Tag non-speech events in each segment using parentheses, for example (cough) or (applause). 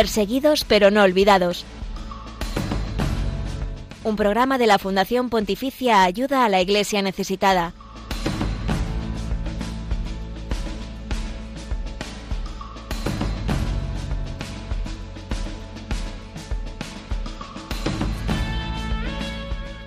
Perseguidos pero no olvidados. Un programa de la Fundación Pontificia Ayuda a la Iglesia Necesitada.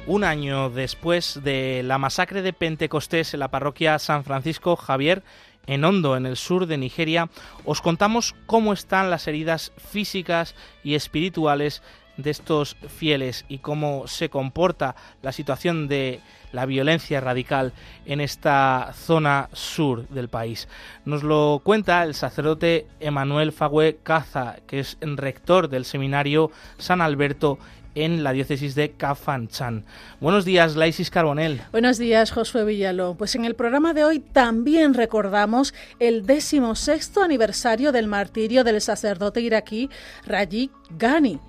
un año después de la masacre de Pentecostés en la parroquia San Francisco Javier, en Hondo, en el sur de Nigeria, os contamos cómo están las heridas físicas y espirituales de estos fieles y cómo se comporta la situación de la violencia radical en esta zona sur del país. Nos lo cuenta el sacerdote Emanuel Fagüe Caza, que es rector del seminario San Alberto en la diócesis de Cafanchan. Buenos días, Laisis Carbonel. Buenos días, Josué Villaló. Pues en el programa de hoy también recordamos el decimosexto aniversario del martirio del sacerdote iraquí Rajiv Ghani.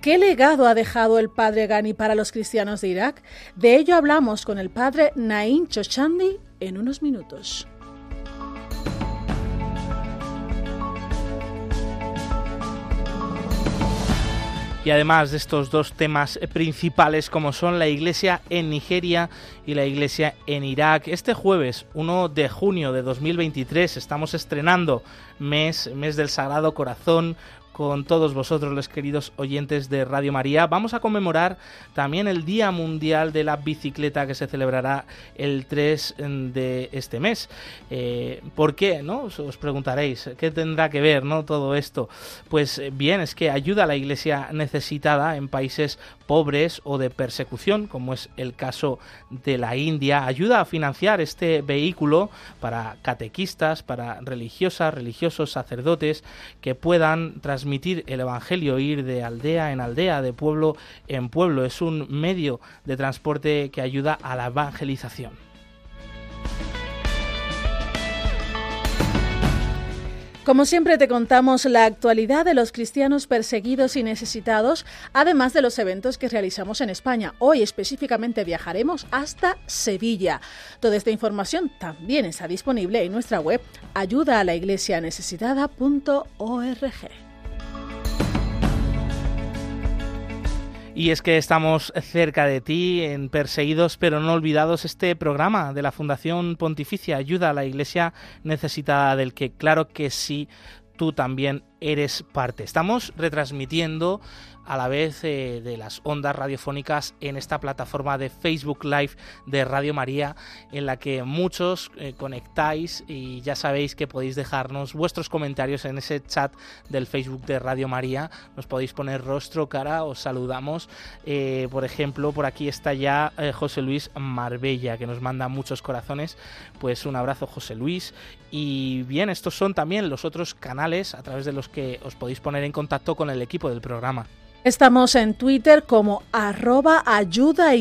¿Qué legado ha dejado el padre Ghani para los cristianos de Irak? De ello hablamos con el padre Naim Chochandi en unos minutos. Y además de estos dos temas principales como son la iglesia en Nigeria y la iglesia en Irak. Este jueves 1 de junio de 2023 estamos estrenando mes, mes del Sagrado Corazón, con todos vosotros, los queridos oyentes de Radio María. Vamos a conmemorar también el Día Mundial de la Bicicleta que se celebrará el 3 de este mes. Eh, ¿Por qué? ¿no? Os preguntaréis, ¿qué tendrá que ver ¿no? todo esto? Pues eh, bien, es que ayuda a la iglesia necesitada en países pobres o de persecución, como es el caso de la India. Ayuda a financiar este vehículo para catequistas, para religiosas, religiosos, sacerdotes que puedan transmitir el Evangelio, ir de aldea en aldea, de pueblo en pueblo. Es un medio de transporte que ayuda a la evangelización. Como siempre te contamos la actualidad de los cristianos perseguidos y necesitados, además de los eventos que realizamos en España. Hoy específicamente viajaremos hasta Sevilla. Toda esta información también está disponible en nuestra web ayuda Y es que estamos cerca de ti, en Perseguidos pero no olvidados, este programa de la Fundación Pontificia Ayuda a la Iglesia Necesitada, del que claro que sí, tú también eres parte. Estamos retransmitiendo a la vez eh, de las ondas radiofónicas en esta plataforma de Facebook Live de Radio María, en la que muchos eh, conectáis y ya sabéis que podéis dejarnos vuestros comentarios en ese chat del Facebook de Radio María. Nos podéis poner rostro, cara, os saludamos. Eh, por ejemplo, por aquí está ya José Luis Marbella, que nos manda muchos corazones. Pues un abrazo, José Luis. Y bien, estos son también los otros canales a través de los que os podéis poner en contacto con el equipo del programa. Estamos en Twitter como arroba ayuda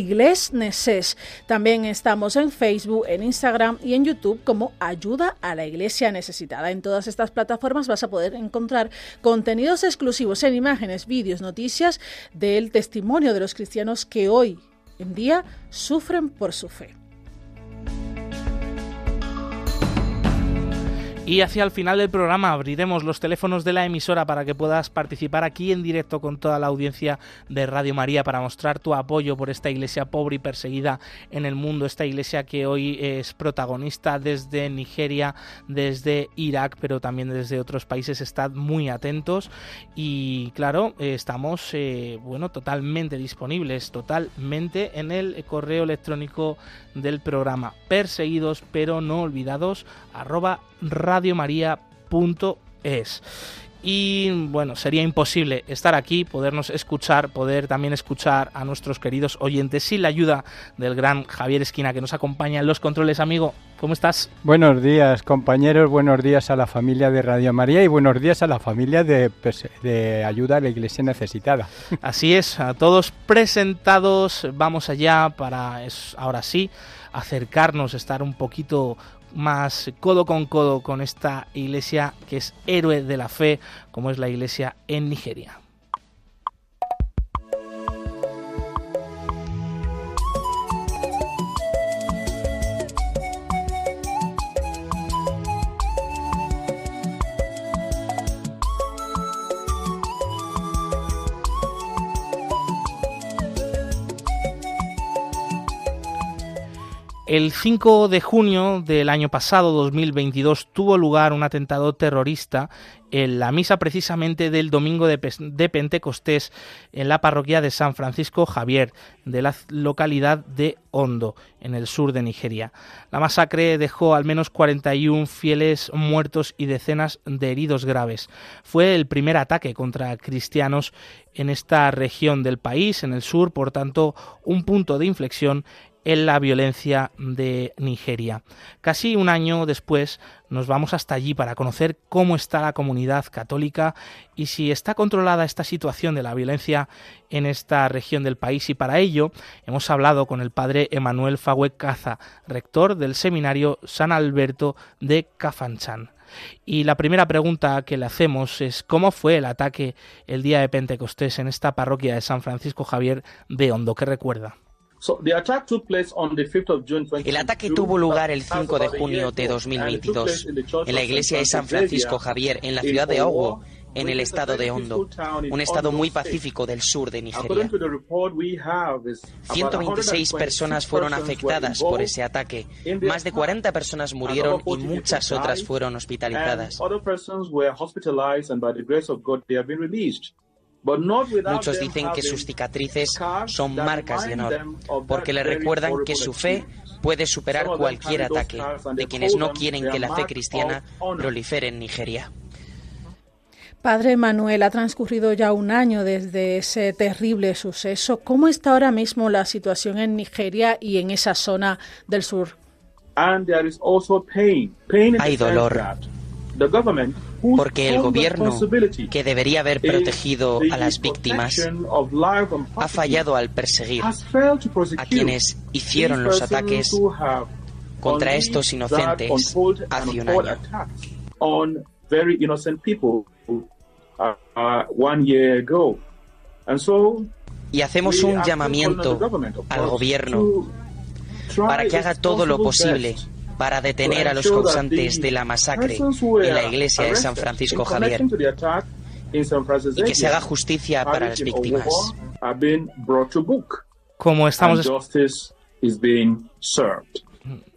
También estamos en Facebook, en Instagram y en YouTube como ayuda a la iglesia necesitada. En todas estas plataformas vas a poder encontrar contenidos exclusivos en imágenes, vídeos, noticias del testimonio de los cristianos que hoy en día sufren por su fe. Y hacia el final del programa abriremos los teléfonos de la emisora para que puedas participar aquí en directo con toda la audiencia de Radio María para mostrar tu apoyo por esta iglesia pobre y perseguida en el mundo, esta iglesia que hoy es protagonista desde Nigeria, desde Irak, pero también desde otros países. Estad muy atentos y claro, estamos eh, bueno totalmente disponibles, totalmente en el correo electrónico del programa perseguidos pero no olvidados arroba radiomaria.es. Y bueno, sería imposible estar aquí, podernos escuchar, poder también escuchar a nuestros queridos oyentes sin la ayuda del gran Javier Esquina que nos acompaña en los controles. Amigo, ¿cómo estás? Buenos días, compañeros, buenos días a la familia de Radio María y buenos días a la familia de, de Ayuda a la Iglesia Necesitada. (laughs) Así es, a todos presentados, vamos allá para, ahora sí, acercarnos, estar un poquito más codo con codo con esta iglesia que es héroe de la fe, como es la iglesia en Nigeria. El 5 de junio del año pasado, 2022, tuvo lugar un atentado terrorista en la misa precisamente del domingo de, Pentecostés en la parroquia de San Francisco Javier, de la localidad de Hondo, en el sur de Nigeria. La masacre dejó al menos 41 fieles muertos y decenas de heridos graves. Fue el primer ataque contra cristianos en esta región del país, en el sur, por tanto, un punto de inflexión en la violencia de Nigeria. Casi un año después nos vamos hasta allí para conocer cómo está la comunidad católica y si está controlada esta situación de la violencia en esta región del país y para ello hemos hablado con el padre Emanuel Fagüe Caza, rector del seminario San Alberto de Cafanchan. Y la primera pregunta que le hacemos es cómo fue el ataque el día de Pentecostés en esta parroquia de San Francisco Javier de Hondo, ¿qué recuerda? El ataque tuvo lugar el 5 de junio de 2022 en la iglesia de San Francisco Javier en la ciudad de Owo, en el estado de Hondo, un estado muy pacífico del sur de Nigeria. 126 personas fueron afectadas por ese ataque, más de 40 personas murieron y muchas otras fueron hospitalizadas. Muchos dicen que sus cicatrices son marcas de honor, porque le recuerdan que su fe puede superar cualquier ataque de quienes no quieren que la fe cristiana prolifere en Nigeria. Padre Manuel, ha transcurrido ya un año desde ese terrible suceso. ¿Cómo está ahora mismo la situación en Nigeria y en esa zona del sur? Hay dolor porque el gobierno, que debería haber protegido a las víctimas, ha fallado al perseguir a quienes hicieron los ataques contra estos inocentes hace un año. Y hacemos un llamamiento al gobierno para que haga todo lo posible para detener a los causantes de la masacre en la iglesia de San Francisco Javier y que se haga justicia para las víctimas. Como estamos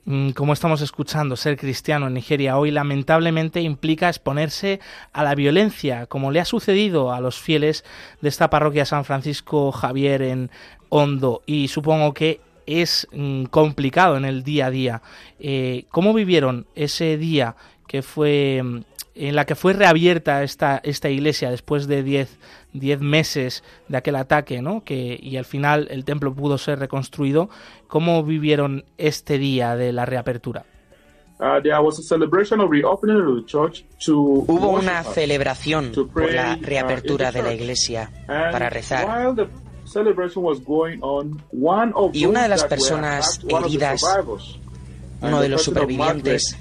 mm, como estamos escuchando, ser cristiano en Nigeria hoy lamentablemente implica exponerse a la violencia, como le ha sucedido a los fieles de esta parroquia San Francisco Javier en Hondo. Y supongo que es mm, complicado en el día a día. Eh, ¿Cómo vivieron ese día que fue mm, en la que fue reabierta esta, esta iglesia después de 10 meses de aquel ataque, ¿no? Que, y al final el templo pudo ser reconstruido. ¿Cómo vivieron este día de la reapertura? Hubo una celebración por la uh, reapertura de la iglesia para rezar. Y una de las personas heridas, uno de los supervivientes,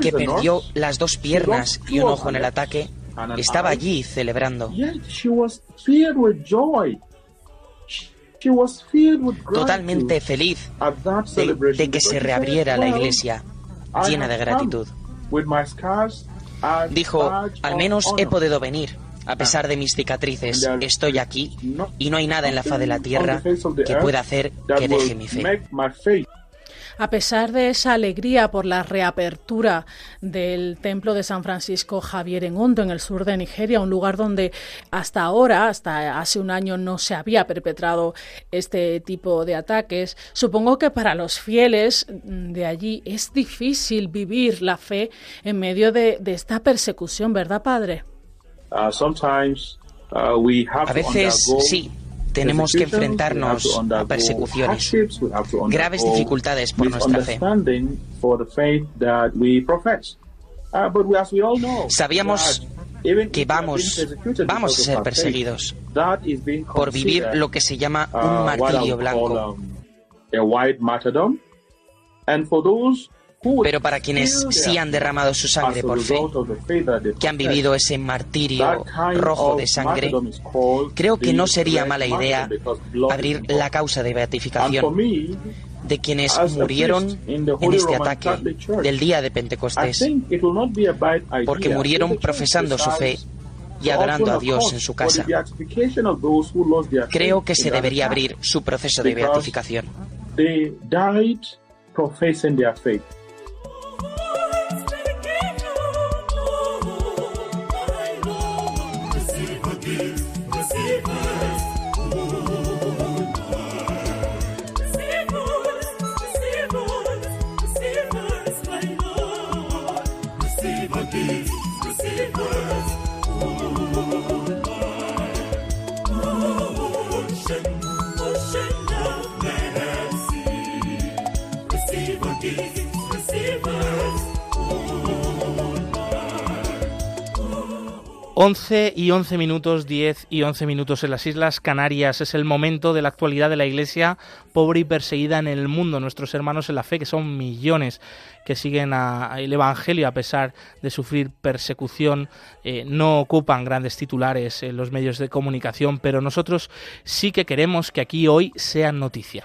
que perdió las dos piernas y un ojo en el ataque, estaba allí celebrando. Totalmente feliz de, que se reabriera la iglesia, llena de gratitud. Dijo, al menos he podido venir. A pesar de mis cicatrices, estoy aquí y no hay nada en la faz de la tierra que pueda hacer que deje mi fe. A pesar de esa alegría por la reapertura del templo de San Francisco Javier en Hondo, en el sur de Nigeria, un lugar donde hasta ahora, hasta hace un año, no se había perpetrado este tipo de ataques, supongo que para los fieles de allí es difícil vivir la fe en medio de, de esta persecución, ¿verdad, Padre? Uh, uh, a veces sí, tenemos que enfrentarnos a persecuciones, graves dificultades por nuestra fe. Uh, Sabíamos que vamos, vamos a ser perseguidos por vivir lo que se llama un martirio blanco. Pero para quienes sí han derramado su sangre por fe, que han vivido ese martirio rojo de sangre, creo que no sería mala idea abrir la causa de beatificación de quienes murieron en este ataque del día de Pentecostés, porque murieron profesando su fe y adorando a Dios en su casa. Creo que se debería abrir su proceso de beatificación they died professing their faith. Once y once minutos, diez y once minutos en las Islas Canarias. Es el momento de la actualidad de la Iglesia pobre y perseguida en el mundo. Nuestros hermanos en la fe, que son millones que siguen el Evangelio a pesar de sufrir persecución, eh, no ocupan grandes titulares en los medios de comunicación, pero nosotros sí que queremos que aquí hoy sean noticia.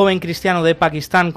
Joven cristiano de Pakistán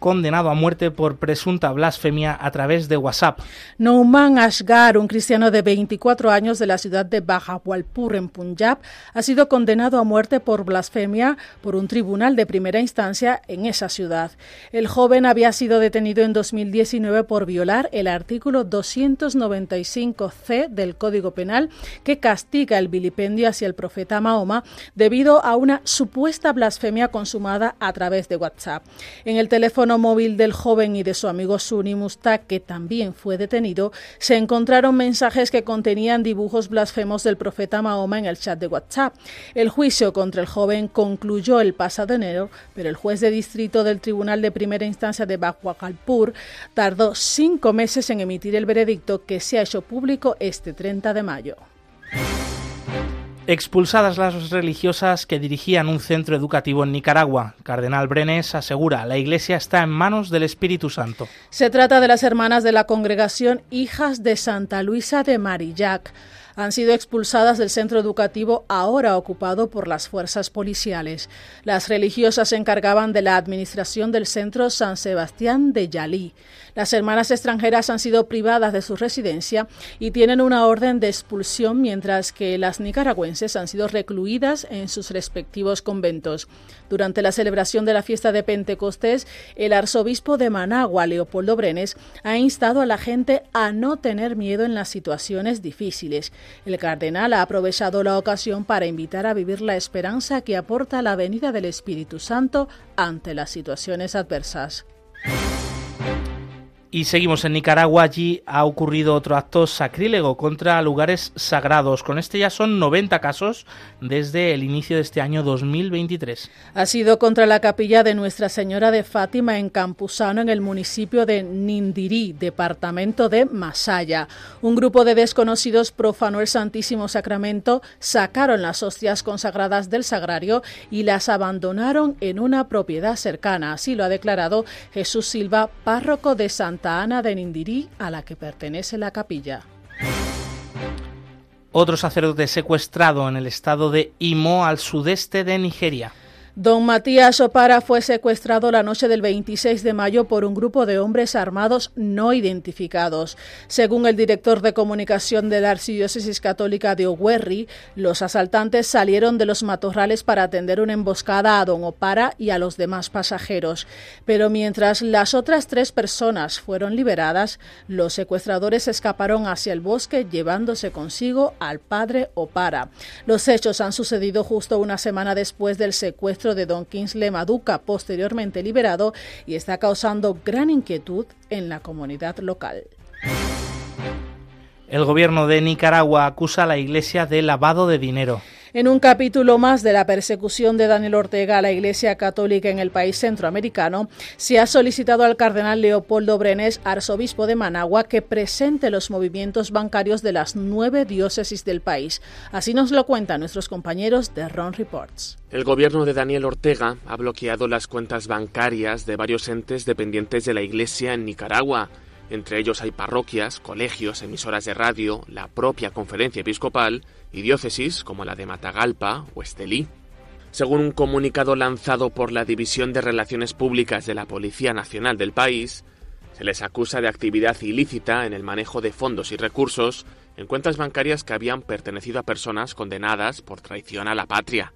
condenado a muerte por presunta blasfemia a través de WhatsApp. Nouman Ashgar, un cristiano de 24 años de la ciudad de Bahawalpur en Punjab, ha sido condenado a muerte por blasfemia por un tribunal de primera instancia en esa ciudad. El joven había sido detenido en 2019 por violar el artículo 295c del Código Penal que castiga el vilipendio hacia el profeta Mahoma debido a una supuesta blasfemia consumada a través de WhatsApp. En el teléfono móvil del joven y de su amigo Suni Mustak, que también fue detenido, se encontraron mensajes que contenían dibujos blasfemos del profeta Mahoma en el chat de WhatsApp. El juicio contra el joven concluyó el pasado enero, pero el juez de distrito del Tribunal de Primera Instancia de Bhagwalpur tardó cinco meses en emitir el veredicto que se ha hecho público este 30 de mayo. Expulsadas las religiosas que dirigían un centro educativo en Nicaragua, Cardenal Brenes asegura la Iglesia está en manos del Espíritu Santo. Se trata de las hermanas de la congregación Hijas de Santa Luisa de Marillac han sido expulsadas del centro educativo ahora ocupado por las fuerzas policiales. Las religiosas se encargaban de la administración del centro San Sebastián de Yalí. Las hermanas extranjeras han sido privadas de su residencia y tienen una orden de expulsión, mientras que las nicaragüenses han sido recluidas en sus respectivos conventos. Durante la celebración de la fiesta de Pentecostés, el arzobispo de Managua, Leopoldo Brenes, ha instado a la gente a no tener miedo en las situaciones difíciles. El cardenal ha aprovechado la ocasión para invitar a vivir la esperanza que aporta la venida del Espíritu Santo ante las situaciones adversas. Y seguimos en Nicaragua. Allí ha ocurrido otro acto sacrílego contra lugares sagrados. Con este ya son 90 casos desde el inicio de este año 2023. Ha sido contra la capilla de Nuestra Señora de Fátima en Campuzano, en el municipio de Nindirí, departamento de Masaya. Un grupo de desconocidos profanó el Santísimo Sacramento, sacaron las hostias consagradas del sagrario y las abandonaron en una propiedad cercana. Así lo ha declarado Jesús Silva, párroco de Santa Ana de Nindirí, a la que pertenece la capilla. Otro sacerdote secuestrado en el estado de Imo, al sudeste de Nigeria. Don Matías Opara fue secuestrado la noche del 26 de mayo por un grupo de hombres armados no identificados. Según el director de comunicación de la Archidiócesis Católica de Owerri, los asaltantes salieron de los matorrales para atender una emboscada a Don Opara y a los demás pasajeros. Pero mientras las otras tres personas fueron liberadas, los secuestradores escaparon hacia el bosque llevándose consigo al padre Opara. Los hechos han sucedido justo una semana después del secuestro de Don Kingsley Maduca, posteriormente liberado, y está causando gran inquietud en la comunidad local. El gobierno de Nicaragua acusa a la Iglesia de lavado de dinero. En un capítulo más de la persecución de Daniel Ortega a la Iglesia Católica en el país centroamericano, se ha solicitado al cardenal Leopoldo Brenes, arzobispo de Managua, que presente los movimientos bancarios de las nueve diócesis del país. Así nos lo cuentan nuestros compañeros de Ron Reports. El gobierno de Daniel Ortega ha bloqueado las cuentas bancarias de varios entes dependientes de la Iglesia en Nicaragua. Entre ellos hay parroquias, colegios, emisoras de radio, la propia conferencia episcopal y diócesis como la de Matagalpa o Estelí. Según un comunicado lanzado por la División de Relaciones Públicas de la Policía Nacional del país, se les acusa de actividad ilícita en el manejo de fondos y recursos en cuentas bancarias que habían pertenecido a personas condenadas por traición a la patria.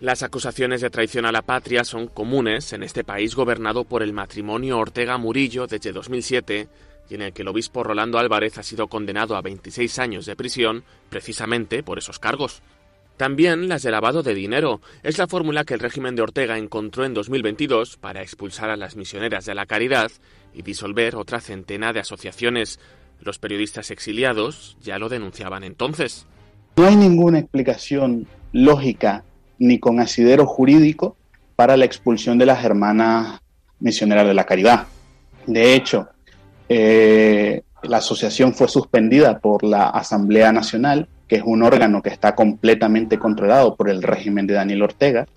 Las acusaciones de traición a la patria son comunes en este país gobernado por el matrimonio Ortega Murillo desde 2007 y en el que el obispo Rolando Álvarez ha sido condenado a 26 años de prisión precisamente por esos cargos. También las de lavado de dinero. Es la fórmula que el régimen de Ortega encontró en 2022 para expulsar a las misioneras de la caridad y disolver otra centena de asociaciones. Los periodistas exiliados ya lo denunciaban entonces. No hay ninguna explicación lógica ni con asidero jurídico para la expulsión de las hermanas misioneras de la caridad. De hecho, eh, la asociación fue suspendida por la Asamblea Nacional que es un órgano que está completamente controlado por el régimen de Daniel Ortega.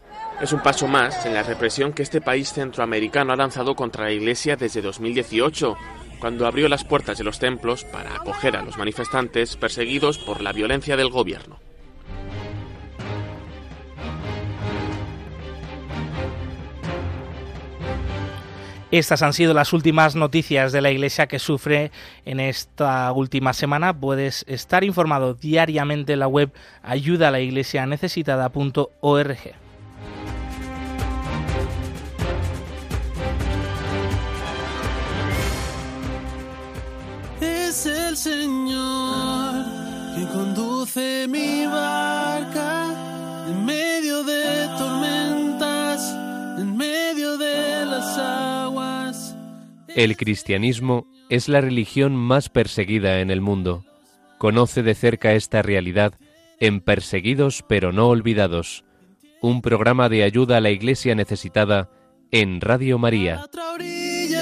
Es un paso más en la represión que este país centroamericano ha lanzado contra la Iglesia desde 2018, cuando abrió las puertas de los templos para acoger a los manifestantes perseguidos por la violencia del gobierno. Estas han sido las últimas noticias de la Iglesia que sufre en esta última semana. Puedes estar informado diariamente en la web ayudalaiglesianecesitada.org. Es el Señor que conduce mi barca el cristianismo es la religión más perseguida en el mundo. Conoce de cerca esta realidad en Perseguidos pero no olvidados, un programa de ayuda a la iglesia necesitada en Radio María.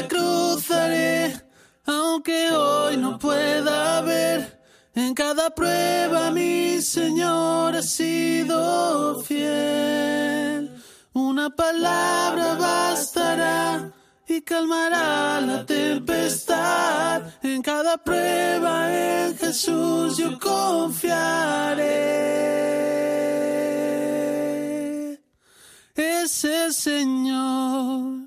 cruzaré, aunque hoy no pueda ver. En cada prueba mi Señor ha sido fiel. Una palabra bastará y calmará la tempestad. En cada prueba en Jesús yo confiaré. Es el Señor.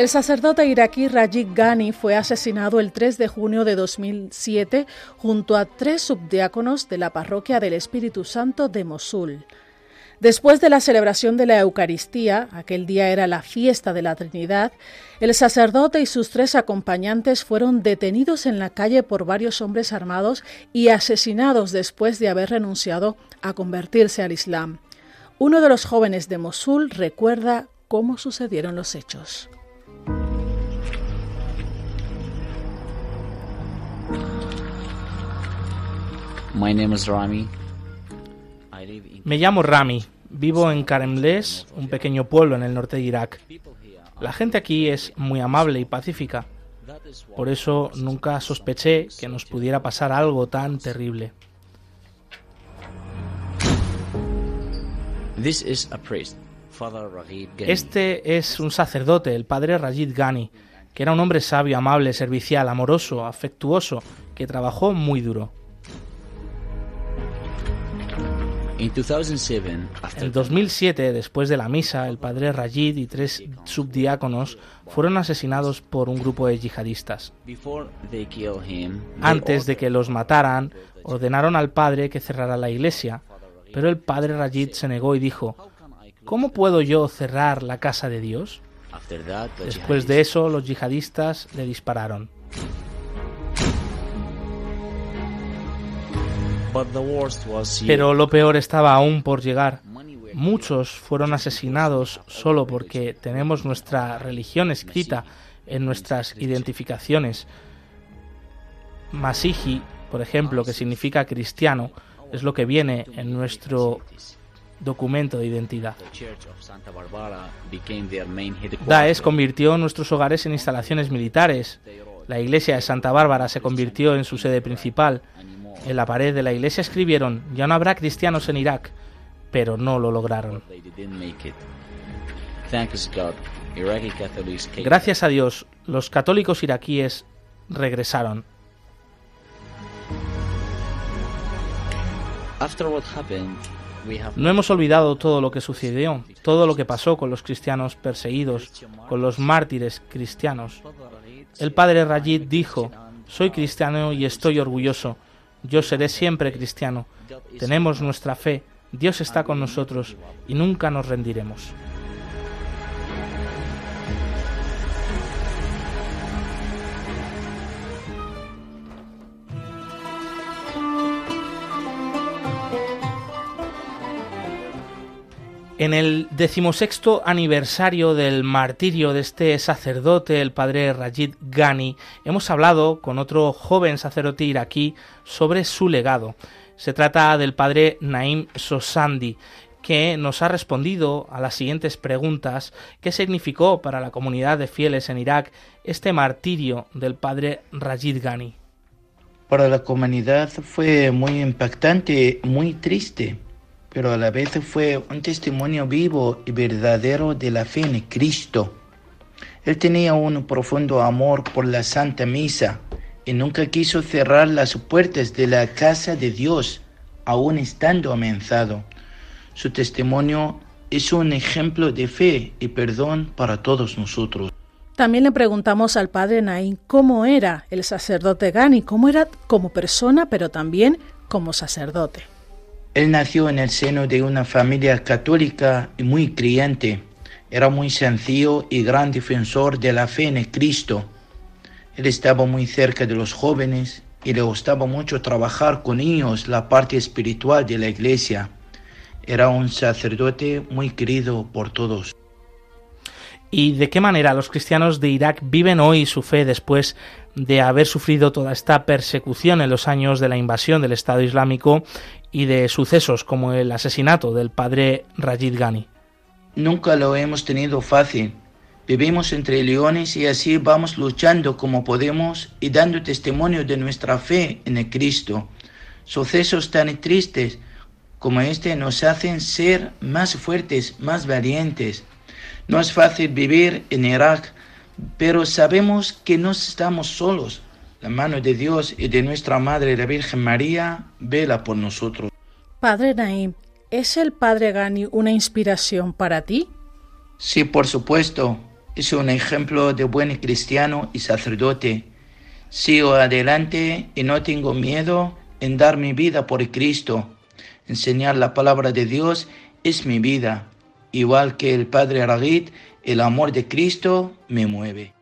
El sacerdote iraquí Rajiv Ghani fue asesinado el 3 de junio de 2007 junto a tres subdiáconos de la parroquia del Espíritu Santo de Mosul. Después de la celebración de la Eucaristía, aquel día era la fiesta de la Trinidad, el sacerdote y sus tres acompañantes fueron detenidos en la calle por varios hombres armados y asesinados después de haber renunciado a convertirse al Islam. Uno de los jóvenes de Mosul recuerda cómo sucedieron los hechos. Me llamo Rami. Vivo en Karemles, un pequeño pueblo en el norte de Irak. La gente aquí es muy amable y pacífica. Por eso nunca sospeché que nos pudiera pasar algo tan terrible. Este es un sacerdote, el padre Rajid Ghani, que era un hombre sabio, amable, servicial, amoroso, afectuoso, que trabajó muy duro. En 2007, después de la misa, el padre Rajid y tres subdiáconos fueron asesinados por un grupo de yihadistas. Antes de que los mataran, ordenaron al padre que cerrara la iglesia, pero el padre Rajid se negó y dijo, ¿Cómo puedo yo cerrar la casa de Dios? Después de eso, los yihadistas le dispararon. Pero lo peor estaba aún por llegar. Muchos fueron asesinados solo porque tenemos nuestra religión escrita en nuestras identificaciones. Masiji, por ejemplo, que significa cristiano, es lo que viene en nuestro documento de identidad. Daesh convirtió nuestros hogares en instalaciones militares. La iglesia de Santa Bárbara se convirtió en su sede principal. En la pared de la iglesia escribieron, ya no habrá cristianos en Irak, pero no lo lograron. Gracias a Dios, los católicos iraquíes regresaron. No hemos olvidado todo lo que sucedió, todo lo que pasó con los cristianos perseguidos, con los mártires cristianos. El padre Rajid dijo, soy cristiano y estoy orgulloso, yo seré siempre cristiano, tenemos nuestra fe, Dios está con nosotros y nunca nos rendiremos. En el decimosexto aniversario del martirio de este sacerdote, el padre Rajid Ghani, hemos hablado con otro joven sacerdote iraquí sobre su legado. Se trata del padre Naim Sosandi, que nos ha respondido a las siguientes preguntas. ¿Qué significó para la comunidad de fieles en Irak este martirio del padre Rajid Ghani? Para la comunidad fue muy impactante, muy triste pero a la vez fue un testimonio vivo y verdadero de la fe en Cristo. Él tenía un profundo amor por la Santa Misa y nunca quiso cerrar las puertas de la casa de Dios, aun estando amenazado. Su testimonio es un ejemplo de fe y perdón para todos nosotros. También le preguntamos al padre Naín cómo era el sacerdote Gani, cómo era como persona, pero también como sacerdote. Él nació en el seno de una familia católica y muy creyente. Era muy sencillo y gran defensor de la fe en Cristo. Él estaba muy cerca de los jóvenes y le gustaba mucho trabajar con ellos la parte espiritual de la iglesia. Era un sacerdote muy querido por todos. ¿Y de qué manera los cristianos de Irak viven hoy su fe después de haber sufrido toda esta persecución en los años de la invasión del Estado Islámico y de sucesos como el asesinato del padre Rajid Ghani. Nunca lo hemos tenido fácil. Vivimos entre leones y así vamos luchando como podemos y dando testimonio de nuestra fe en el Cristo. Sucesos tan tristes como este nos hacen ser más fuertes, más valientes. No es fácil vivir en Irak, pero sabemos que no estamos solos. La mano de Dios y de nuestra Madre la Virgen María vela por nosotros. Padre Naim, ¿es el Padre Gani una inspiración para ti? Sí, por supuesto. Es un ejemplo de buen cristiano y sacerdote. Sigo adelante y no tengo miedo en dar mi vida por Cristo. Enseñar la palabra de Dios es mi vida. Igual que el Padre Aragit, el amor de Cristo me mueve.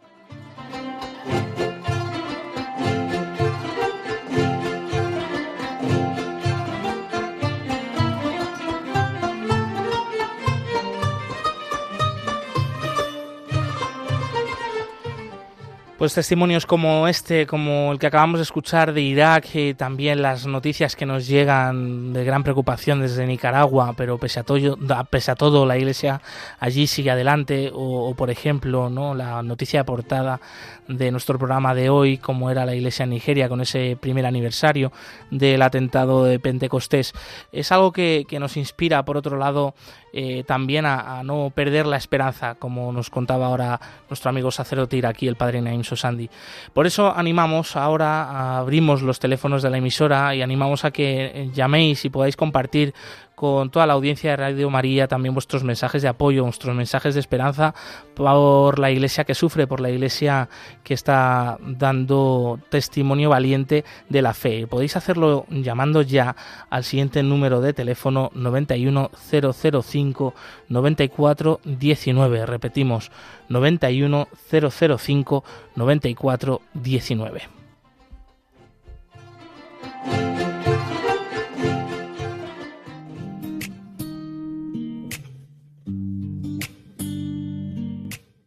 Pues testimonios como este, como el que acabamos de escuchar de Irak, y también las noticias que nos llegan de gran preocupación desde Nicaragua, pero pese a todo, pese a todo la Iglesia allí sigue adelante, o, por ejemplo, no la noticia de portada de nuestro programa de hoy, como era la Iglesia en Nigeria con ese primer aniversario del atentado de Pentecostés, es algo que, que nos inspira, por otro lado, eh, también a, no perder la esperanza, como nos contaba ahora nuestro amigo sacerdote iraquí, el padre Naim Sosandi. Por eso animamos ahora, abrimos los teléfonos de la emisora y animamos a que llaméis y podáis compartir con toda la audiencia de Radio María también vuestros mensajes de apoyo, vuestros mensajes de esperanza por la iglesia que sufre, por la iglesia que está dando testimonio valiente de la fe. Podéis hacerlo llamando ya al siguiente número de teléfono 91005 9419. Repetimos, 91005 9419.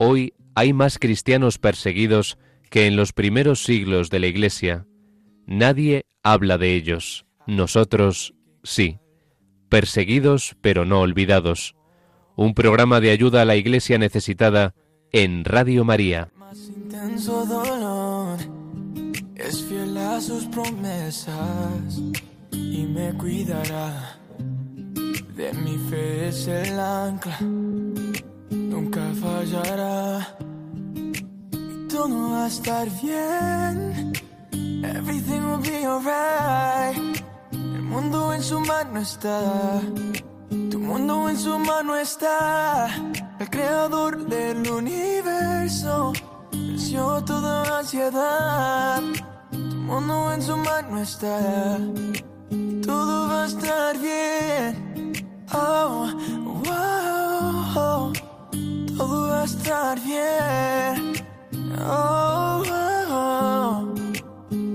Hoy hay más cristianos perseguidos que en los primeros siglos de la Iglesia. Nadie habla de ellos. Nosotros sí. Perseguidos pero no olvidados. Un programa de ayuda a la iglesia necesitada en Radio María. intenso dolor es fiel a sus promesas y me cuidará. De mi fe es el ancla, nunca fallará. Todo va a estar bien, everything will be alright. El mundo en su mano está, tu mundo en su mano está. El creador del universo venció toda ansiedad. Tu mundo en su mano está, todo va a estar bien. Oh, wow, va a estar bien. Oh, wow,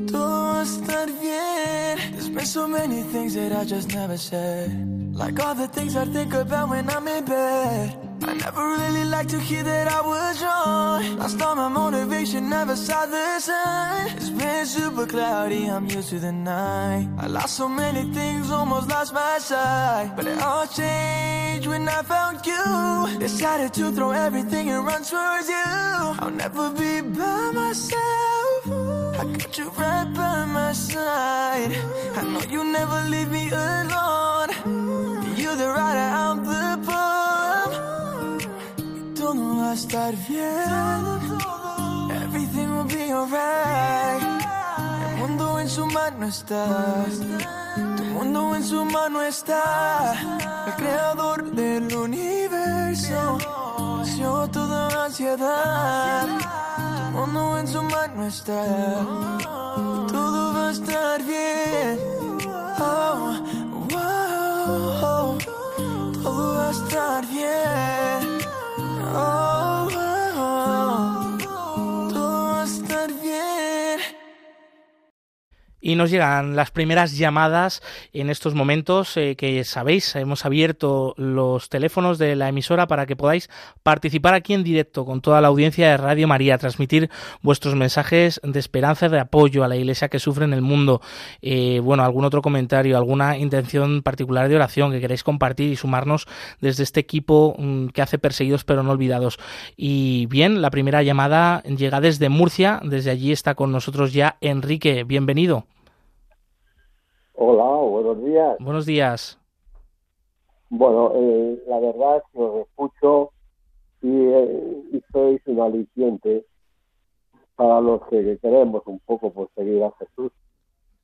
todo va a estar bien. There's been so many things that I just never said. Like all the things I think about when I'm in bed. I never really liked to hear that I was wrong. Lost all my motivation, never saw the sun. It's been super cloudy, I'm used to the night. I lost so many things, almost lost my sight. But it all changed when I found you. Decided to throw everything and run towards you. I'll never be by myself. I got you right by my side. I know you never leave me alone. You're the rider, I'm the pump. Todo va a estar bien. Everything will be alright. El mundo en su mano está. Tu mundo en su mano está. El creador del universo. Venció toda ansiedad. Tu mundo en su mano está. Todo va a estar bien. Oh, wow. Todo va a estar bien. Oh, oh, Y nos llegan las primeras llamadas en estos momentos eh, que sabéis, hemos abierto los teléfonos de la emisora para que podáis participar aquí en directo con toda la audiencia de Radio María, transmitir vuestros mensajes de esperanza de apoyo a la iglesia que sufre en el mundo. Eh, bueno, algún otro comentario, alguna intención particular de oración que queréis compartir y sumarnos desde este equipo mm, que hace perseguidos pero no olvidados. Y bien, la primera llamada llega desde Murcia, desde allí está con nosotros ya Enrique, bienvenido. Hola, buenos días. Buenos días. Bueno, eh, la verdad es que os escucho y, eh, y sois un aliciente para los que queremos un poco por seguir a Jesús.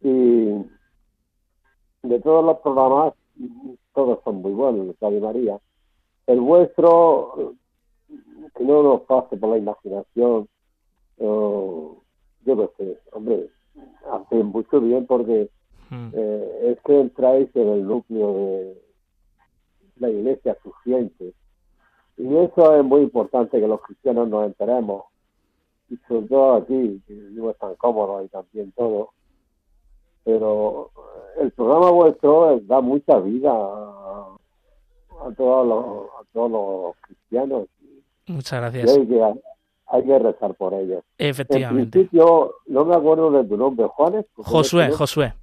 Y de todos los programas, todos son muy buenos, Radio María. El vuestro, que no nos pase por la imaginación, yo qué sé, hombre, hace mucho bien porque eh, es que entráis en el núcleo de la iglesia, sus clientes. Y eso es muy importante que los cristianos nos enteremos. Y sobre todo aquí, que es tan cómodo y también todo. Pero el programa vuestro da mucha vida a, a todos, los, a todos los cristianos. Muchas gracias. hay que, hay que rezar por ellos. Efectivamente. En principio, no me acuerdo de tu nombre, Juanes. Josué, Josué.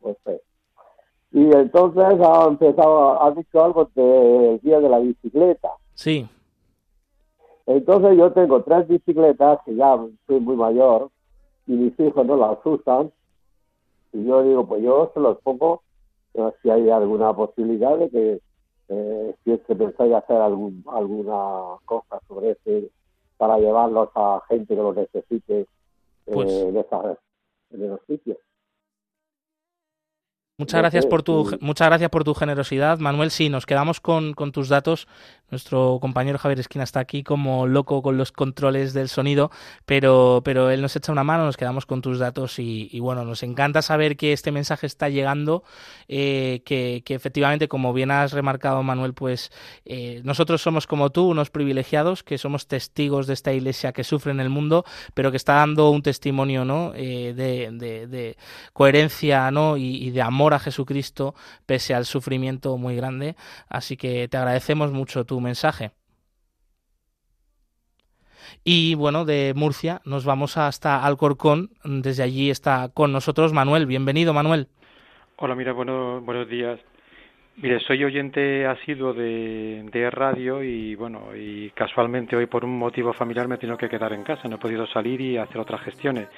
Josué. Y entonces ha empezado, ha dicho algo del día de la bicicleta. Sí. Entonces yo tengo tres bicicletas que ya soy muy mayor y mis hijos no las usan. Y yo digo, pues yo se los pongo eh, si hay alguna posibilidad de que eh, si es que pensáis hacer algún, alguna cosa sobre ese para llevarlos a gente que lo necesite eh, Pues- en, esas, en los sitios. Muchas gracias por tu muchas gracias por tu generosidad, Manuel. Sí, nos quedamos con, con tus datos. Nuestro compañero Javier Esquina está aquí como loco con los controles del sonido, pero, pero él nos echa una mano, nos quedamos con tus datos y, y bueno, nos encanta saber que este mensaje está llegando, eh, que, que efectivamente, como bien has remarcado, Manuel, pues eh, nosotros somos como tú, unos privilegiados, que somos testigos de esta iglesia que sufre en el mundo, pero que está dando un testimonio ¿no? Eh, de, de- de coherencia ¿no? y, y de amor a Jesucristo pese al sufrimiento muy grande. Así que te agradecemos mucho tu mensaje. Y bueno, de Murcia nos vamos hasta Alcorcón. Desde allí está con nosotros Manuel. Bienvenido, Manuel. Hola, mira, bueno, buenos días. Mire, soy oyente asiduo de, de radio y bueno, y casualmente hoy por un motivo familiar me he tenido que quedar en casa, no he podido salir y hacer otras gestiones.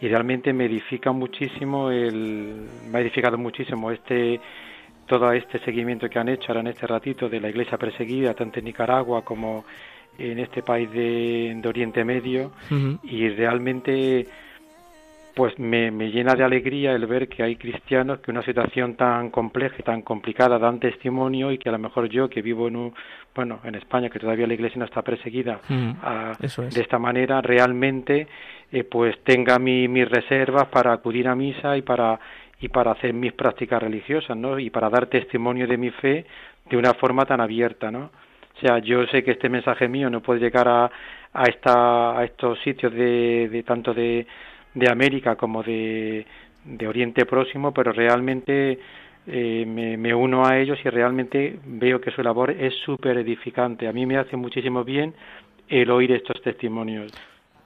Y realmente me edifica muchísimo el, me ha edificado muchísimo este todo este seguimiento que han hecho ahora en este ratito de la iglesia perseguida, tanto en Nicaragua como en este país de, Oriente Medio, y realmente pues me, llena de alegría el ver que hay cristianos que una situación tan compleja y tan complicada dan testimonio y que a lo mejor yo que vivo en un, bueno en España que todavía la iglesia no está perseguida de esta manera realmente eh, pues tenga mis reservas para acudir a misa y para y para hacer mis prácticas religiosas no y para dar testimonio de mi fe de una forma tan abierta no o sea yo sé que este mensaje mío no puede llegar a a esta a estos sitios de, de tanto de de América como de, de Oriente Próximo, pero realmente eh, me, me, uno a ellos y realmente veo que su labor es súper edificante. A mí me hace muchísimo bien el oír estos testimonios.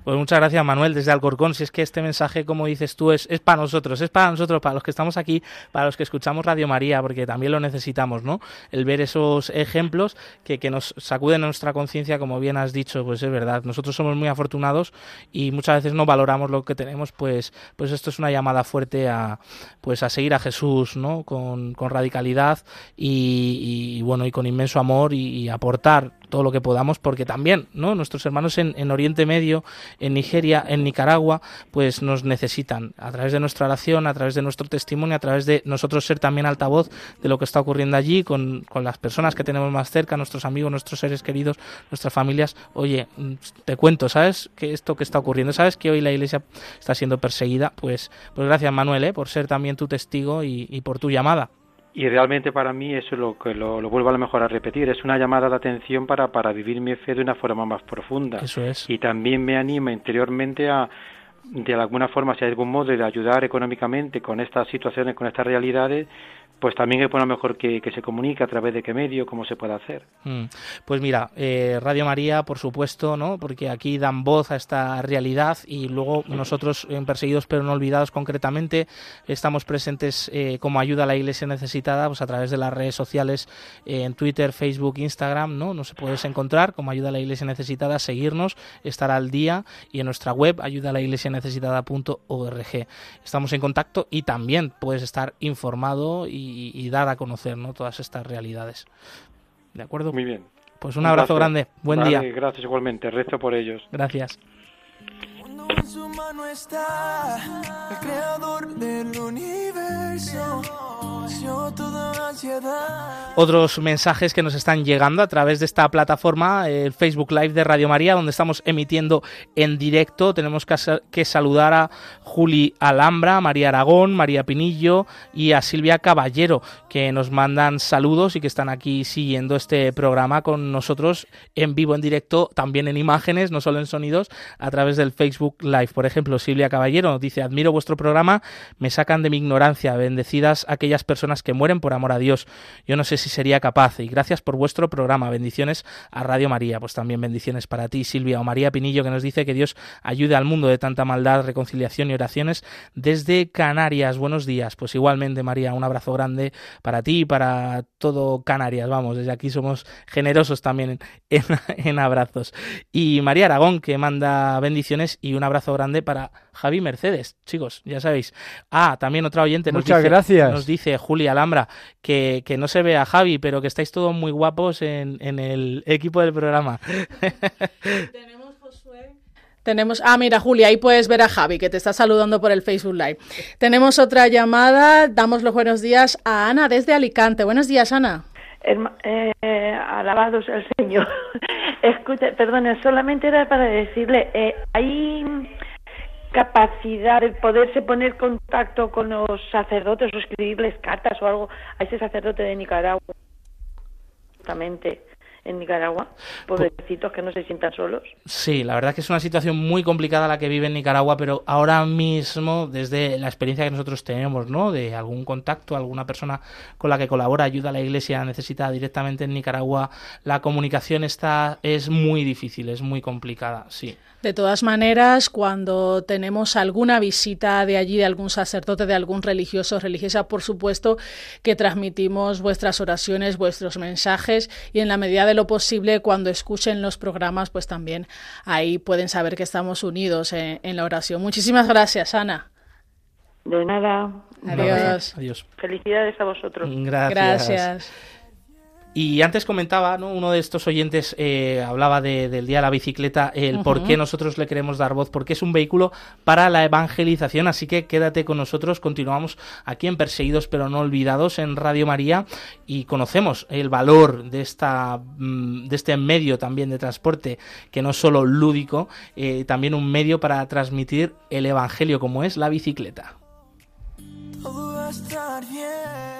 Pues muchas gracias, Manuel, desde Alcorcón. Si es que este mensaje, como dices tú, es, es para nosotros, es para nosotros, para los que estamos aquí, para los que escuchamos Radio María, porque también lo necesitamos, ¿no? El ver esos ejemplos que, que nos sacuden nuestra conciencia, como bien has dicho, pues es verdad. Nosotros somos muy afortunados y muchas veces no valoramos lo que tenemos, pues, pues esto es una llamada fuerte a, pues a seguir a Jesús, ¿no? Con, con radicalidad y, bueno, y con inmenso amor y aportar todo lo que podamos, porque también, ¿no? Nuestros hermanos en, en, Oriente Medio, en Nigeria, en Nicaragua, pues nos necesitan a través de nuestra oración, a través de nuestro testimonio, a través de nosotros ser también altavoz de lo que está ocurriendo allí con, las personas que tenemos más cerca, nuestros amigos, nuestros seres queridos, nuestras familias. Oye, te cuento, ¿sabes? Que esto que está ocurriendo, ¿sabes? Que hoy la iglesia está siendo perseguida. Pues, pues gracias, Manuel, ¿eh? por ser también tu testigo y por tu llamada y realmente para mí eso es lo que lo, lo, vuelvo a lo mejor a repetir es una llamada de atención para para vivir mi fe de una forma más profunda. Eso es. Y también me anima interiormente a de alguna forma si hay algún modo de ayudar económicamente con estas situaciones con estas realidades pues también es bueno mejor que, se comunique a través de qué medio, cómo se puede hacer. Mm. Pues mira, eh, Radio María, por supuesto, ¿no? Porque aquí dan voz a esta realidad y luego nosotros, en Perseguidos pero no olvidados concretamente, estamos presentes eh, como ayuda a la Iglesia necesitada, pues a través de las redes sociales, eh, en Twitter, Facebook, Instagram, ¿no? Nos puedes encontrar como ayuda a la Iglesia necesitada, seguirnos, estar al día y en nuestra web ayuda a la Iglesia necesitada.org. Estamos en contacto y también puedes estar informado y y, dar a conocer ¿no? todas estas realidades. ¿De acuerdo? Muy bien. Pues un, abrazo grande. Buen día. Gracias igualmente. Rezo por ellos. Gracias. En su mano está el creador del universo. Otros mensajes que nos están llegando a través de esta plataforma, el Facebook Live de Radio María, donde estamos emitiendo en directo. Tenemos que, saludar a Juli Alhambra, María Aragón, María Pinillo y a Silvia Caballero, que nos mandan saludos y que están aquí siguiendo este programa con nosotros en vivo, en directo, también en imágenes, no solo en sonidos, a través del Facebook Live. Por ejemplo, Silvia Caballero dice, admiro vuestro programa, me sacan de mi ignorancia, bendecidas aquellas personas que mueren por amor a Dios. Yo no sé si sería capaz y gracias por vuestro programa. Bendiciones a Radio María. Pues también bendiciones para ti, Silvia o María Pinillo, que nos dice que Dios ayude al mundo de tanta maldad, reconciliación y oraciones desde Canarias. Buenos días. Pues igualmente, María, un abrazo grande para ti y para todo Canarias. Vamos, desde aquí somos generosos también en, (laughs) en abrazos. Y María Aragón, que manda bendiciones y un abrazo grande para Javi Mercedes. Chicos, ya sabéis. Ah, también otra oyente nos Muchas dice, gracias. nos dice Julia Alhambra que, que, no se ve a Javi, pero que estáis todos muy guapos en, en el equipo del programa. (laughs) (laughs) Tenemos ah, mira, Julia, ahí puedes ver a Javi, que te está saludando por el Facebook Live. Tenemos otra llamada, damos los buenos días a Ana desde Alicante. Buenos días, Ana. Eh, alabados al Señor. (laughs) Escucha, perdona, solamente era para decirle, eh, hay capacidad de poderse poner contacto con los sacerdotes o escribirles cartas o algo a ese sacerdote de Nicaragua. Exactamente. En Nicaragua, pobrecitos que no se sientan solos. Sí, la verdad que es una situación muy complicada la que vive en Nicaragua, pero ahora mismo, desde la experiencia que nosotros tenemos, ¿no? De algún contacto, alguna persona con la que colabora, ayuda a la iglesia necesita directamente en Nicaragua, la comunicación está, es muy difícil, es muy complicada, sí. De todas maneras, cuando tenemos alguna visita de allí, de algún sacerdote, de algún religioso o religiosa, por supuesto que transmitimos vuestras oraciones, vuestros mensajes y en la medida de lo posible, cuando escuchen los programas, pues también ahí pueden saber que estamos unidos en, en la oración. Muchísimas gracias, Ana. De nada. Adiós. Adiós. Felicidades a vosotros. Gracias. Gracias. Y antes comentaba, ¿no? uno de estos oyentes eh, hablaba de, del Día de la Bicicleta, el por qué nosotros le queremos dar voz, porque es un vehículo para la evangelización, así que quédate con nosotros, continuamos aquí en Perseguidos pero no olvidados en Radio María y conocemos el valor de, esta, mm, de este medio también de transporte, que no es solo lúdico, eh, también un medio para transmitir el Evangelio como es la bicicleta. Todo va a estar bien.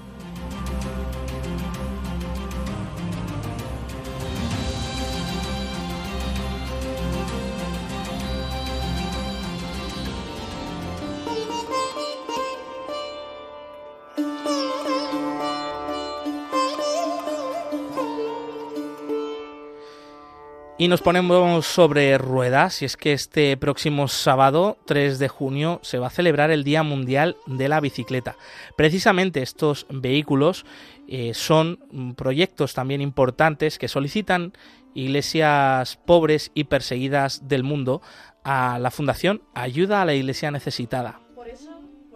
Y nos ponemos sobre ruedas y es que este próximo sábado 3 de junio se va a celebrar el Día Mundial de la Bicicleta. Precisamente estos vehículos eh, son proyectos también importantes que solicitan iglesias pobres y perseguidas del mundo a la Fundación Ayuda a la Iglesia Necesitada.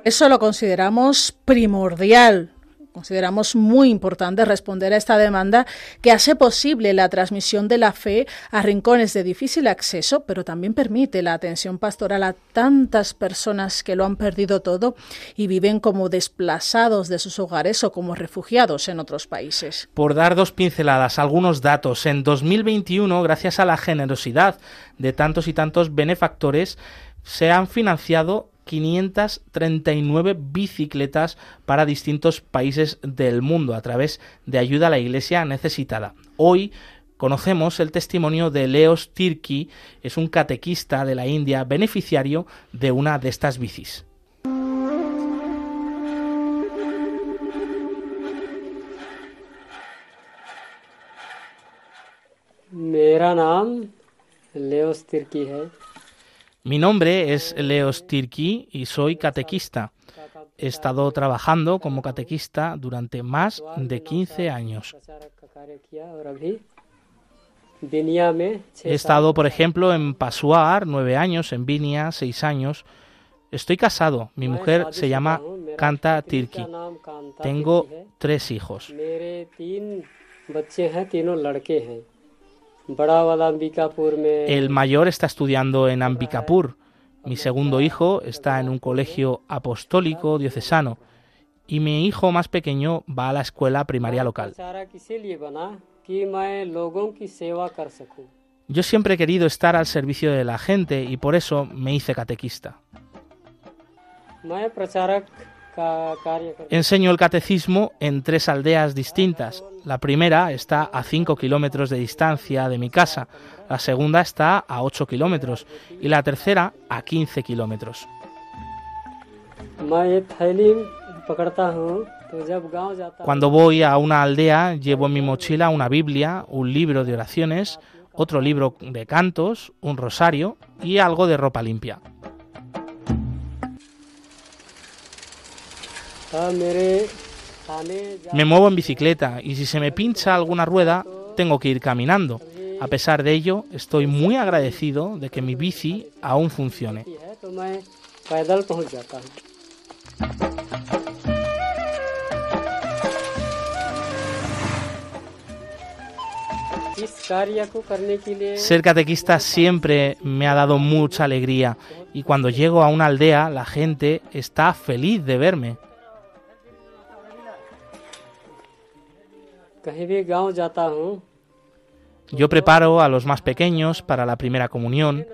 Eso lo consideramos primordial. Consideramos muy importante responder a esta demanda que hace posible la transmisión de la fe a rincones de difícil acceso, pero también permite la atención pastoral a tantas personas que lo han perdido todo y viven como desplazados de sus hogares o como refugiados en otros países. Por dar dos pinceladas, algunos datos, en 2021, gracias a la generosidad de tantos y tantos benefactores, se han financiado 539 bicicletas para distintos países del mundo a través de ayuda a la iglesia necesitada. Hoy conocemos el testimonio de Leos Tirki, es un catequista de la India beneficiario de una de estas bicis. Mera Leos Tirki mi nombre es Leo Stirki y soy catequista. He estado trabajando como catequista durante más de 15 años. He estado, por ejemplo, en Pasuar, nueve años, en Vinia, seis años. Estoy casado. Mi mujer se llama Kanta Tirki. Tengo tres hijos. El mayor está estudiando en Ambikapur. Mi segundo hijo está en un colegio apostólico diocesano. Y mi hijo más pequeño va a la escuela primaria local. Yo siempre he querido estar al servicio de la gente y por eso me hice catequista. Enseño el catecismo en tres aldeas distintas. La primera está a 5 kilómetros de distancia de mi casa, la segunda está a 8 kilómetros y la tercera a 15 kilómetros. Cuando voy a una aldea llevo en mi mochila una Biblia, un libro de oraciones, otro libro de cantos, un rosario y algo de ropa limpia. Me muevo en bicicleta y si se me pincha alguna rueda, tengo que ir caminando. A pesar de ello, estoy muy agradecido de que mi bici aún funcione. Ser catequista siempre me ha dado mucha alegría y cuando llego a una aldea la gente está feliz de verme. Yo preparo a los más pequeños para la primera comunión,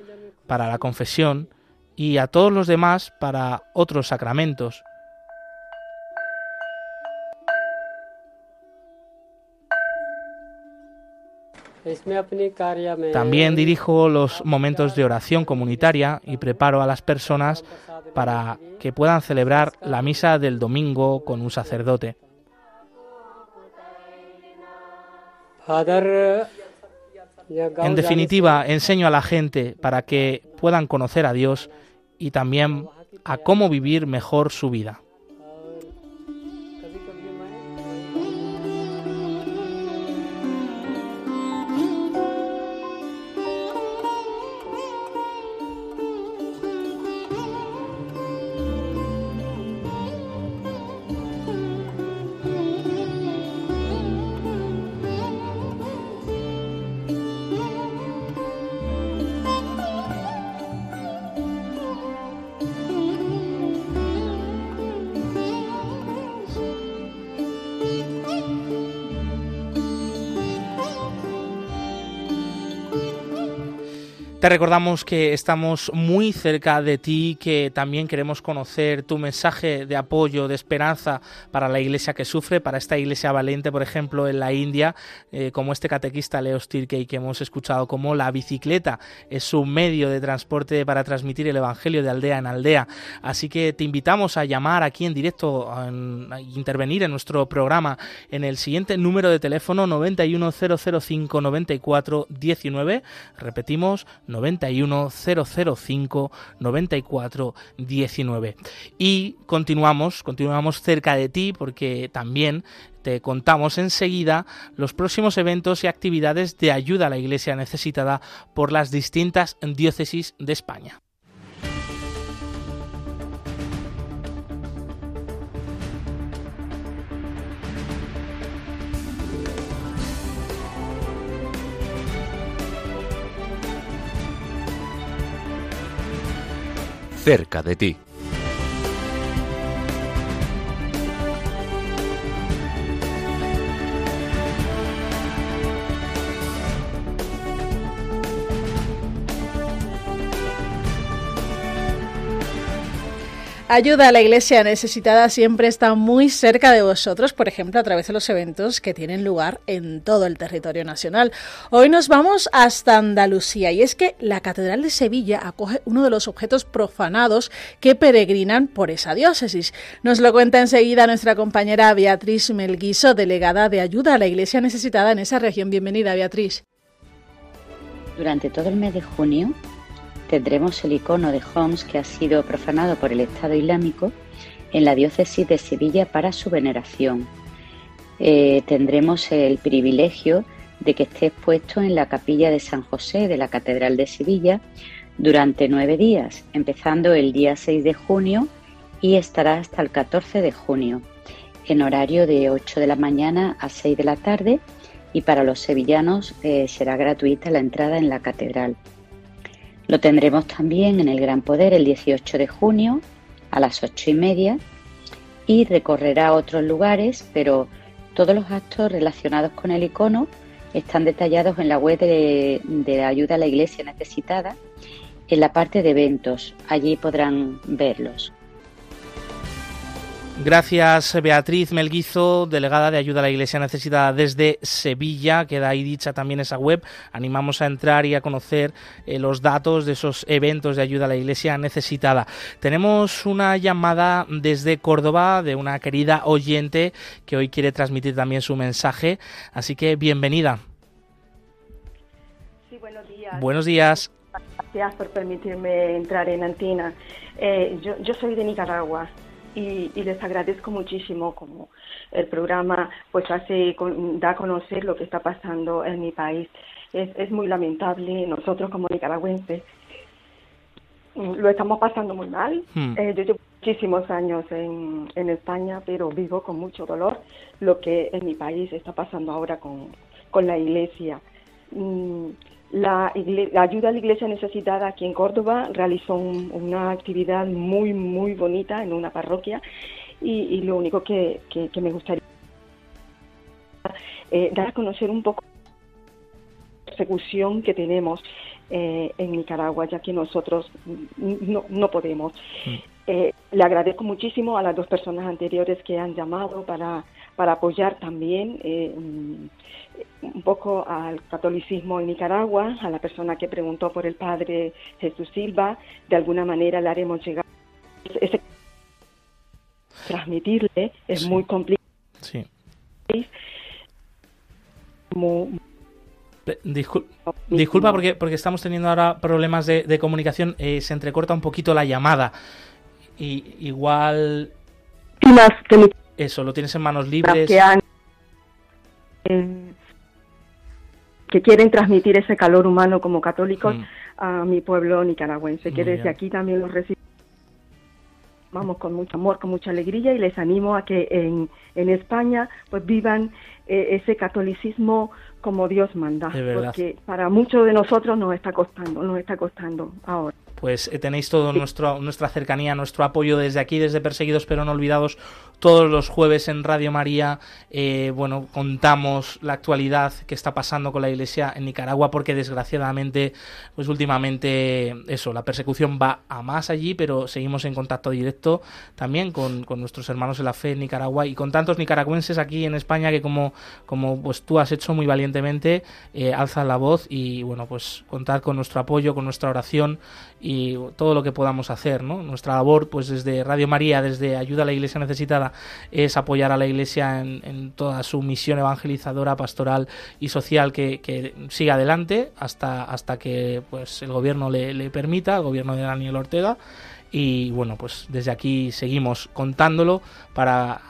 para la confesión y a todos los demás para otros sacramentos. También dirijo los momentos de oración comunitaria y preparo a las personas para que puedan celebrar la misa del domingo con un sacerdote. En definitiva, enseño a la gente para que puedan conocer a Dios y también a cómo vivir mejor su vida. Te recordamos que estamos muy cerca de ti, que también queremos conocer tu mensaje de apoyo, de esperanza para la iglesia que sufre, para esta iglesia valiente, por ejemplo, en la India, eh, como este catequista Leo Stirkey que hemos escuchado, como la bicicleta es un medio de transporte para transmitir el Evangelio de aldea en aldea. Así que te invitamos a llamar aquí en directo, a, intervenir en nuestro programa en el siguiente número de teléfono 91005 94 19. Repetimos, 91 005 94 19. Y continuamos, continuamos cerca de ti porque también te contamos enseguida los próximos eventos y actividades de ayuda a la Iglesia necesitada por las distintas diócesis de España. Cerca de ti. Ayuda a la iglesia necesitada siempre está muy cerca de vosotros, por ejemplo, a través de los eventos que tienen lugar en todo el territorio nacional. Hoy nos vamos hasta Andalucía y es que la Catedral de Sevilla acoge uno de los objetos profanados que peregrinan por esa diócesis. Nos lo cuenta enseguida nuestra compañera Beatriz Melguiso, delegada de Ayuda a la iglesia necesitada en esa región. Bienvenida, Beatriz. Durante todo el mes de junio, tendremos el icono de Homs que ha sido profanado por el Estado Islámico en la diócesis de Sevilla para su veneración. Eh, tendremos el privilegio de que esté expuesto en la capilla de San José de la Catedral de Sevilla durante nueve días, empezando el día 6 de junio y estará hasta el 14 de junio, en horario de 8 de la mañana a 6 de la tarde y para los sevillanos eh, será gratuita la entrada en la catedral. Lo tendremos también en el Gran Poder el 18 de junio a las 8 y media y recorrerá otros lugares, pero todos los actos relacionados con el icono están detallados en la web de, de ayuda a la iglesia necesitada en la parte de eventos. Allí podrán verlos. Gracias Beatriz Melguizo, delegada de ayuda a la Iglesia necesitada desde Sevilla. Queda ahí dicha también esa web. Animamos a entrar y a conocer eh, los datos de esos eventos de ayuda a la Iglesia necesitada. Tenemos una llamada desde Córdoba de una querida oyente que hoy quiere transmitir también su mensaje. Así que bienvenida. Sí, buenos días. Buenos días. Gracias por permitirme entrar en Antina. Eh, yo, yo soy de Nicaragua y, les agradezco muchísimo como el programa pues hace da a conocer lo que está pasando en mi país. Es, es muy lamentable, nosotros como nicaragüenses mm, lo estamos pasando muy mal. Hmm. Eh, yo llevo muchísimos años en, en España, pero vivo con mucho dolor lo que en mi país está pasando ahora con, con la iglesia. Mm, la, ayuda a la iglesia necesitada aquí en Córdoba realizó una actividad muy, muy bonita en una parroquia y, lo único que, me gustaría eh, dar a conocer un poco la persecución que tenemos eh, en Nicaragua, ya que nosotros no, no podemos. Mm. Eh, le agradezco muchísimo a las dos personas anteriores que han llamado para, para apoyar también eh, un poco al catolicismo en Nicaragua, a la persona que preguntó por el padre Jesús Silva. De alguna manera le haremos llegar ese transmitirle es muy complicado. Sí. Muy, disculpa porque, porque estamos teniendo ahora problemas de, comunicación, eh, se entrecorta un poquito la llamada. Y igual... Eso, lo tienes en manos libres. Que, quieren transmitir ese calor humano como católicos mm. a mi pueblo nicaragüense, que desde aquí también los recibimos vamos con mucho amor, con mucha alegría y les animo a que en, en España pues vivan eh, ese catolicismo como Dios manda, porque para muchos de nosotros nos está costando, nos está costando ahora. Pues eh, tenéis todo nuestro, nuestra cercanía, nuestro apoyo desde aquí, desde Perseguidos pero no olvidados, todos los jueves en Radio María. Eh, bueno, contamos la actualidad que está pasando con la Iglesia en Nicaragua, porque desgraciadamente, pues últimamente, eso, la persecución va a más allí, pero seguimos en contacto directo también con, nuestros hermanos en la fe en Nicaragua y con tantos nicaragüenses aquí en España que como, como pues tú has hecho muy valientemente, eh, la voz y bueno, pues contar con nuestro apoyo, con nuestra oración y todo lo que podamos hacer, ¿no? Nuestra labor, pues desde Radio María, desde Ayuda a la Iglesia Necesitada, es apoyar a la Iglesia en, toda su misión evangelizadora, pastoral y social que, siga adelante hasta, hasta que pues el gobierno le, permita, el gobierno de Daniel Ortega y bueno, pues desde aquí seguimos contándolo para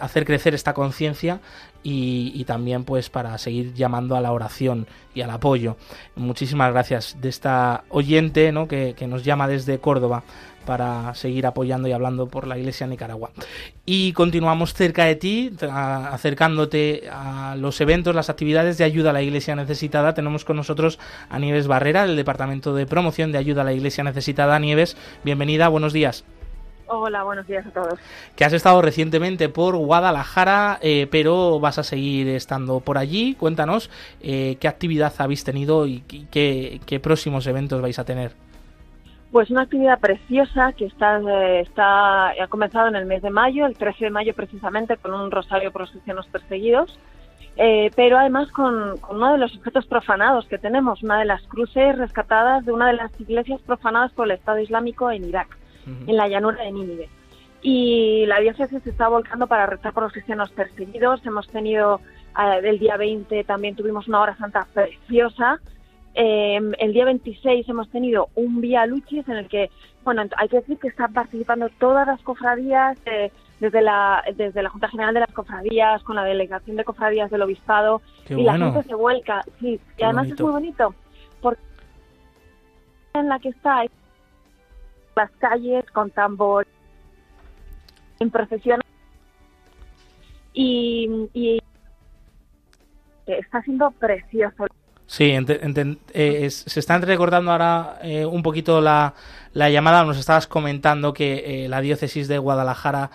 hacer crecer esta conciencia y, también pues para seguir llamando a la oración y al apoyo. Muchísimas gracias de esta oyente ¿no? que nos llama desde Córdoba para seguir apoyando y hablando por la Iglesia Nicaragua. Y continuamos cerca de ti, acercándote a los eventos, las actividades de ayuda a la Iglesia Necesitada. Tenemos con nosotros a Nieves Barrera, del Departamento de Promoción de Ayuda a la Iglesia Necesitada. Nieves, bienvenida, buenos días. Hola, buenos días a todos. Que has estado recientemente por Guadalajara, eh, pero vas a seguir estando por allí. Cuéntanos eh, qué actividad habéis tenido y qué próximos eventos vais a tener. Pues una actividad preciosa que está, eh, está, ha comenzado en el mes de mayo, el 13 de mayo precisamente, con un rosario por los cristianos perseguidos, eh, pero además con, uno de los objetos profanados que tenemos, una de las cruces rescatadas de una de las iglesias profanadas por el Estado Islámico en Irak, en la llanura de Nínive. Y la diócesis se está volcando para rezar por los cristianos perseguidos. Hemos tenido, eh, el día 20 también tuvimos una hora santa preciosa, Em, el día 26 hemos tenido un Vía Luchis en el que, bueno, hay que decir que están participando todas las cofradías, eh, desde, la, desde la Junta General de las Cofradías, con la Delegación de Cofradías del Obispado, y la gente se vuelca. Sí, y además es muy bonito, porque en la que está las calles con tambor, en procesión, y, y está siendo precioso. Sí, eh, se están recordando ahora eh, un poquito la, la, llamada. Nos estabas comentando que eh, la diócesis de Guadalajara,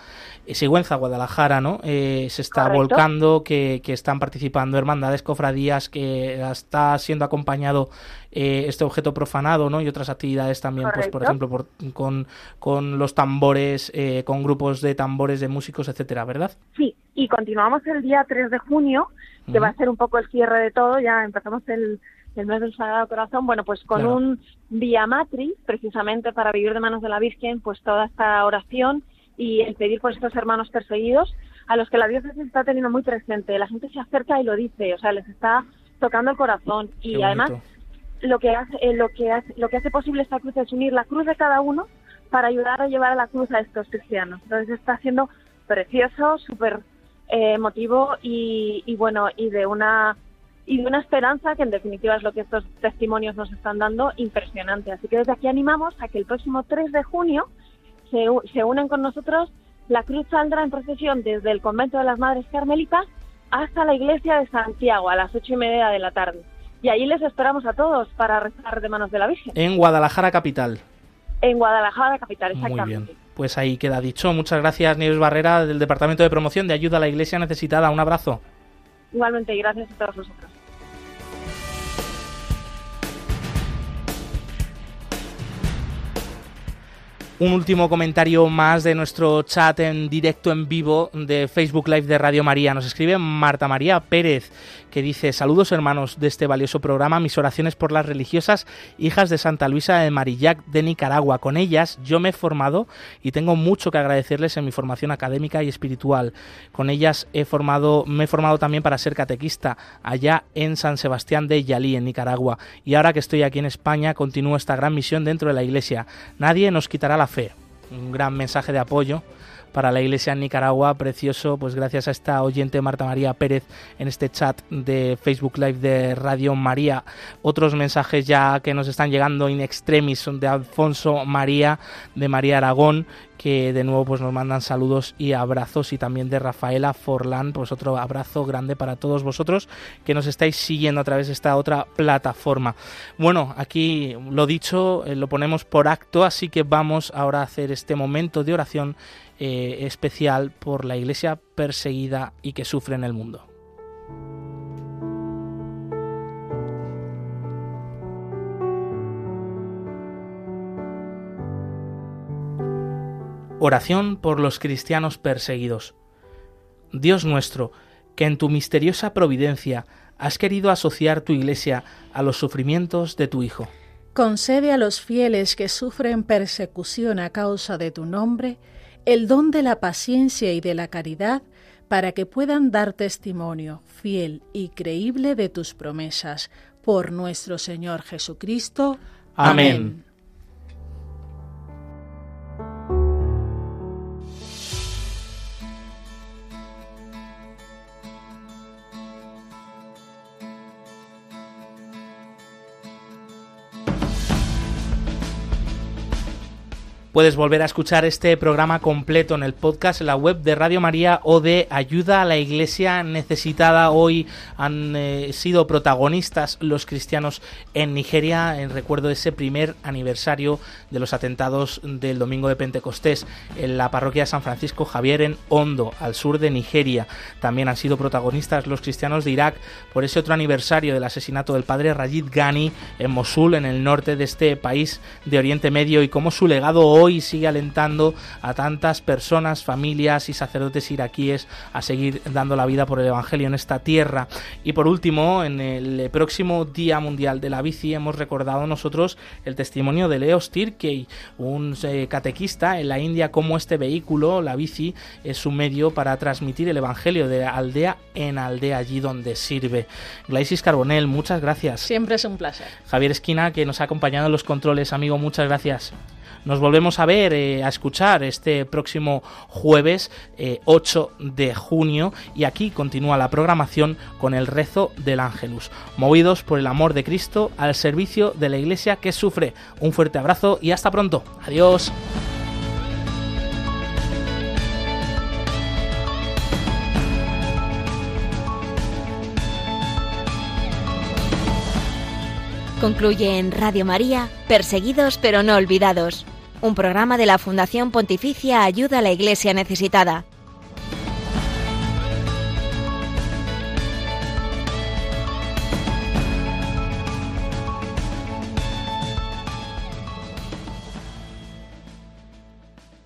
Sigüenza, Guadalajara, ¿no? se está volcando, que, que, están participando hermandades, cofradías, que está siendo acompañado este objeto profanado, ¿no? Y otras actividades también, pues por ejemplo, por, con, con los tambores, con grupos de tambores, de músicos, etcétera, ¿verdad? Sí, y continuamos el día 3 de junio que va a ser un poco el cierre de todo, ya empezamos el, el mes del Sagrado Corazón, bueno, pues con un Vía Matriz, precisamente para vivir de manos de la Virgen, pues toda esta oración y el pedir por estos hermanos perseguidos, a los que la diócesis está teniendo muy presente. La gente se acerca y lo dice, o sea, les está tocando el corazón y además lo que hace eh, lo que hace lo que hace posible esta cruz es unir la cruz de cada uno para ayudar a llevar a la cruz a estos cristianos. Entonces está siendo precioso, súper eh, motivo y, bueno y de una y de una esperanza que en definitiva es lo que estos testimonios nos están dando impresionante. Así que desde aquí animamos a que el próximo 3 de junio se, se unen con nosotros. La cruz saldrá en procesión desde el convento de las Madres Carmelitas hasta la iglesia de Santiago a las ocho y media de la tarde. Y ahí les esperamos a todos para rezar de manos de la Virgen. En Guadalajara capital. En Guadalajara capital, exactamente. Muy bien pues ahí queda dicho. Muchas gracias, Nieves Barrera, del Departamento de Promoción de Ayuda a la Iglesia Necesitada. Un abrazo. Igualmente, gracias a todos vosotros. Un último comentario más de nuestro chat en directo en vivo de Facebook Live de Radio María. Nos escribe Marta María Pérez que dice, saludos hermanos de este valioso programa, mis oraciones por las religiosas hijas de Santa Luisa de Marillac de Nicaragua. Con ellas yo me he formado y tengo mucho que agradecerles en mi formación académica y espiritual. Con ellas he formado, me he formado también para ser catequista allá en San Sebastián de Yalí, en Nicaragua. Y ahora que estoy aquí en España, continúo esta gran misión dentro de la Iglesia. Nadie nos quitará la fe. Un gran mensaje de apoyo para la iglesia en Nicaragua, precioso, pues gracias a esta oyente Marta María Pérez en este chat de Facebook Live de Radio María. Otros mensajes ya que nos están llegando in extremis son de Alfonso María, de María Aragón, que de nuevo pues nos mandan saludos y abrazos y también de Rafaela Forlán, pues otro abrazo grande para todos vosotros que nos estáis siguiendo a través de esta otra plataforma. Bueno, aquí lo dicho, eh, lo ponemos por acto, así que vamos ahora a hacer este momento de oración eh, especial por la iglesia perseguida y que sufre en el mundo. Oración por los cristianos perseguidos. Dios nuestro, que en tu misteriosa providencia has querido asociar tu iglesia a los sufrimientos de tu Hijo. Concede a los fieles que sufren persecución a causa de tu nombre, el don de la paciencia y de la caridad para que puedan dar testimonio fiel y creíble de tus promesas. Por nuestro Señor Jesucristo. Amén. Puedes volver a escuchar este programa completo en el podcast, en la web de Radio María o de Ayuda a la Iglesia Necesitada. Hoy han eh, sido protagonistas los cristianos en Nigeria en recuerdo de ese primer aniversario de los atentados del domingo de Pentecostés en la parroquia de San Francisco Javier en Hondo, al sur de Nigeria. También han sido protagonistas los cristianos de Irak por ese otro aniversario del asesinato del padre Rajid Ghani en Mosul, en el norte de este país de Oriente Medio, y cómo su legado hoy y sigue alentando a tantas personas, familias y sacerdotes iraquíes a seguir dando la vida por el Evangelio en esta tierra. Y por último, en el próximo Día Mundial de la Bici hemos recordado nosotros el testimonio de Leo Stirkey, un eh, catequista en la India, como este vehículo, la bici, es un medio para transmitir el Evangelio de aldea en aldea, allí donde sirve. Glaisis Carbonel, muchas gracias. Siempre es un placer. Javier Esquina, que nos ha acompañado en los controles, amigo, muchas gracias. Nos volvemos a ver, eh, a escuchar este próximo jueves 8 eh, de junio y aquí continúa la programación con el rezo del Ángelus. Movidos por el amor de Cristo al servicio de la Iglesia que sufre. Un fuerte abrazo y hasta pronto. Adiós. Concluye en Radio María, Perseguidos pero no olvidados un programa de la Fundación Pontificia Ayuda a la Iglesia Necesitada